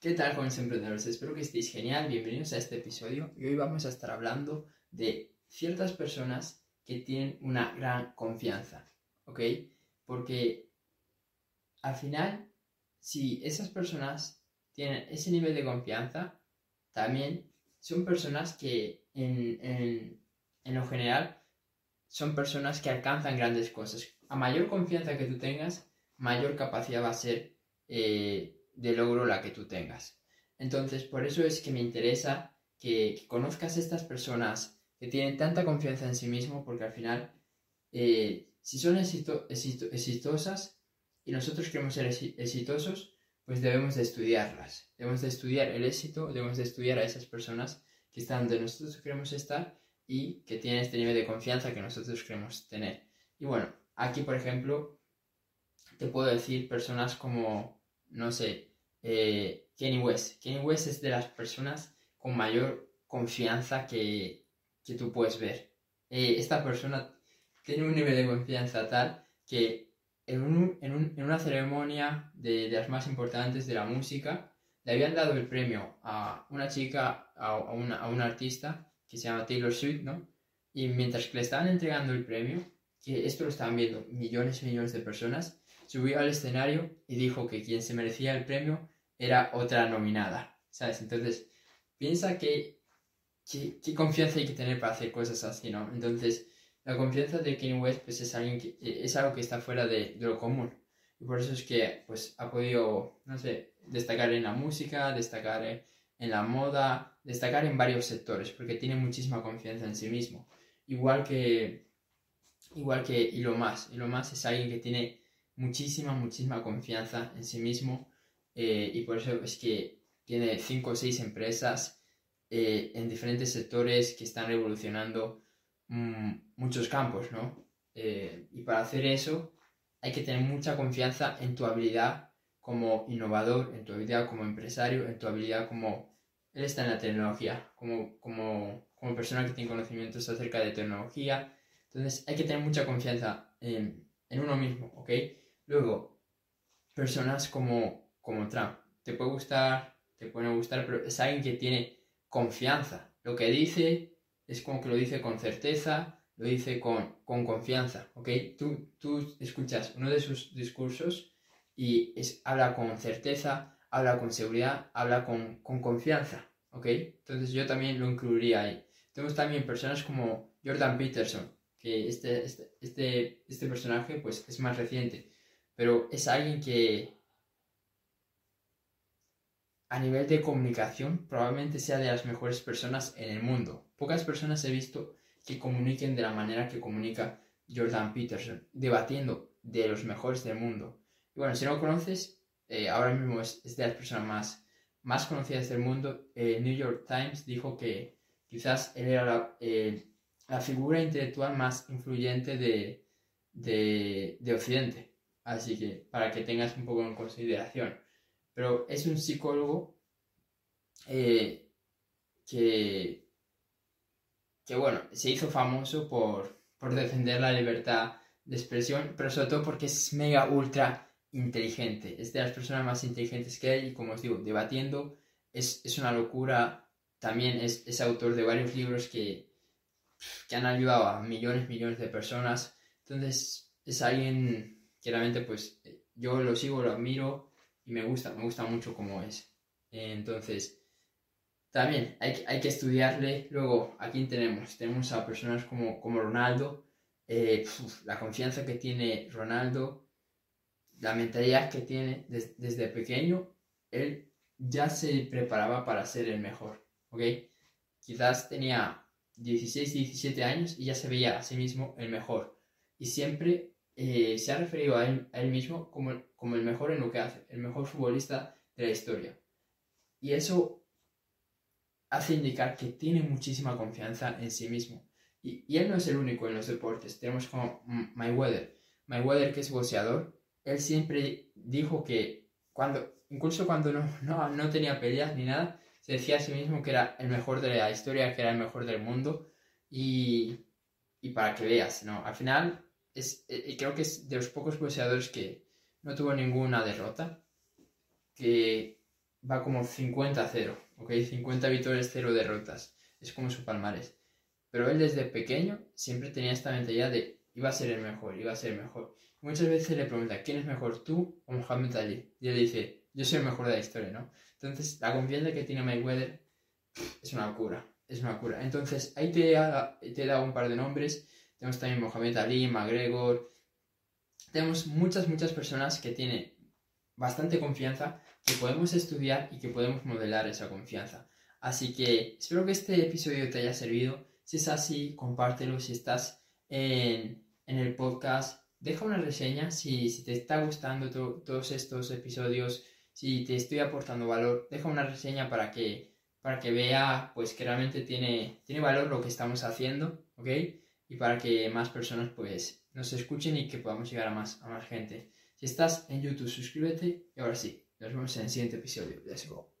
¿Qué tal, jóvenes emprendedores? Espero que estéis genial. Bienvenidos a este episodio. Y hoy vamos a estar hablando de ciertas personas que tienen una gran confianza, ¿ok? Porque al final, si esas personas tienen ese nivel de confianza, también son personas que en, lo general son personas que alcanzan grandes cosas. A mayor confianza que tú tengas, mayor capacidad va a ser eh, de logro la que tú tengas. Entonces, por eso es que me interesa que, conozcas a estas personas que tienen tanta confianza en sí mismo, porque al final, eh, si son exitosas y nosotros queremos ser exitosos, pues debemos de estudiarlas. Debemos de estudiar el éxito, debemos de estudiar a esas personas que están donde nosotros queremos estar y que tienen este nivel de confianza que nosotros queremos tener. Y bueno, aquí por ejemplo, te puedo decir personas como, no sé, eh, Kenny West. Kenny West es de las personas con mayor confianza que, que tú puedes ver. Eh, esta persona tiene un nivel de confianza tal que en, un, en, un, en una ceremonia de, de, las más importantes de la música le habían dado el premio a una chica, a, a, una, a una artista que se llama Taylor Swift, ¿no? Y mientras que le estaban entregando el premio, que esto lo estaban viendo millones y millones de personas, subió al escenario y dijo que quien se merecía el premio era otra nominada, ¿sabes? Entonces, piensa que, qué confianza hay que tener para hacer cosas así, ¿no? Entonces, la confianza de Kanye West pues, es, alguien que, es algo que está fuera de, lo común. Y por eso es que pues, ha podido, no sé, destacar en la música, destacar en la moda, destacar en varios sectores, porque tiene muchísima confianza en sí mismo. Igual que, igual que Elon Musk. Elon Musk es alguien que tiene muchísima, muchísima confianza en sí mismo eh, y por eso es que tiene cinco o seis empresas eh, en diferentes sectores que están revolucionando mm, muchos campos, ¿no? Eh, y para hacer eso hay que tener mucha confianza en tu habilidad como innovador, en tu habilidad como empresario, en tu habilidad como... Él está en la tecnología, como, como, como persona que tiene conocimientos acerca de tecnología. Entonces hay que tener mucha confianza en, en uno mismo, ¿ok? Luego, personas como, como Trump. Te puede gustar, te puede gustar, pero es alguien que tiene confianza. Lo que dice es como que lo dice con certeza, lo dice con, con confianza, ¿ok? Tú, tú escuchas uno de sus discursos y es, habla con certeza, habla con seguridad, habla con, con confianza, ¿ok? Entonces yo también lo incluiría ahí. Tenemos también personas como Jordan Peterson, que este, este, este, este personaje pues es más reciente pero es alguien que a nivel de comunicación probablemente sea de las mejores personas en el mundo. Pocas personas he visto que comuniquen de la manera que comunica Jordan Peterson, debatiendo de los mejores del mundo. Y bueno, si no lo conoces, eh, ahora mismo es, de las personas más, más conocidas del mundo. Eh, New York Times dijo que quizás él era la, figura intelectual más influyente de, de Occidente. Así que para que tengas un poco en consideración. Pero es un psicólogo eh, que, que, bueno, se hizo famoso por, por defender la libertad de expresión, pero sobre todo porque es mega ultra inteligente. Es de las personas más inteligentes que hay y como os digo, debatiendo es, es una locura. También es, es, autor de varios libros que, que han ayudado a millones, millones de personas. Entonces es alguien realmente pues yo lo sigo, lo admiro y me gusta, me gusta mucho cómo es. Entonces, también hay, hay que estudiarle. Luego, aquí tenemos, tenemos a personas como, como Ronaldo, eh, la confianza que tiene Ronaldo, la mentalidad que tiene desde pequeño, él ya se preparaba para ser el mejor, ¿ok? Quizás tenía 16, 17 años y ya se veía a sí mismo el mejor. Y siempre eh, se ha referido a él, mismo como, como el mejor en lo que hace, el mejor futbolista de la historia. Y eso hace indicar que tiene muchísima confianza en sí mismo. Y, y, él no es el único en los deportes. Tenemos como Mayweather. Mayweather, que es boxeador, él siempre dijo que cuando, incluso cuando no, no, no, tenía peleas ni nada, se decía a sí mismo que era el mejor de la historia, que era el mejor del mundo. Y, y para que veas, ¿no? Al final es, eh, creo que es de los pocos boxeadores que no tuvo ninguna derrota, que va como 50-0, ¿ok? 50 victorias, 0 derrotas. Es como su palmarés. Pero él desde pequeño siempre tenía esta mentalidad de iba a ser el mejor, iba a ser el mejor. muchas veces le pregunta, ¿quién es mejor, tú o Muhammad Ali? Y él dice, yo soy el mejor de la historia, ¿no? Entonces, la confianza que tiene Mayweather es una cura, es una cura. Entonces, ahí te te he dado un par de nombres. Tenemos también Mohamed Ali, McGregor. Tenemos muchas, muchas personas que tienen bastante confianza, que podemos estudiar y que podemos modelar esa confianza. Así que espero que este episodio te haya servido. Si es así, compártelo. Si estás en, el podcast, deja una reseña. Si, si te está gustando todos estos episodios, si te estoy aportando valor, deja una reseña para que, para que vea pues que realmente tiene, tiene valor lo que estamos haciendo, ¿ok? Y para que más personas pues nos escuchen y que podamos llegar a más, a más gente. Si estás en YouTube, suscríbete y ahora sí, nos vemos en el siguiente episodio. Let's go.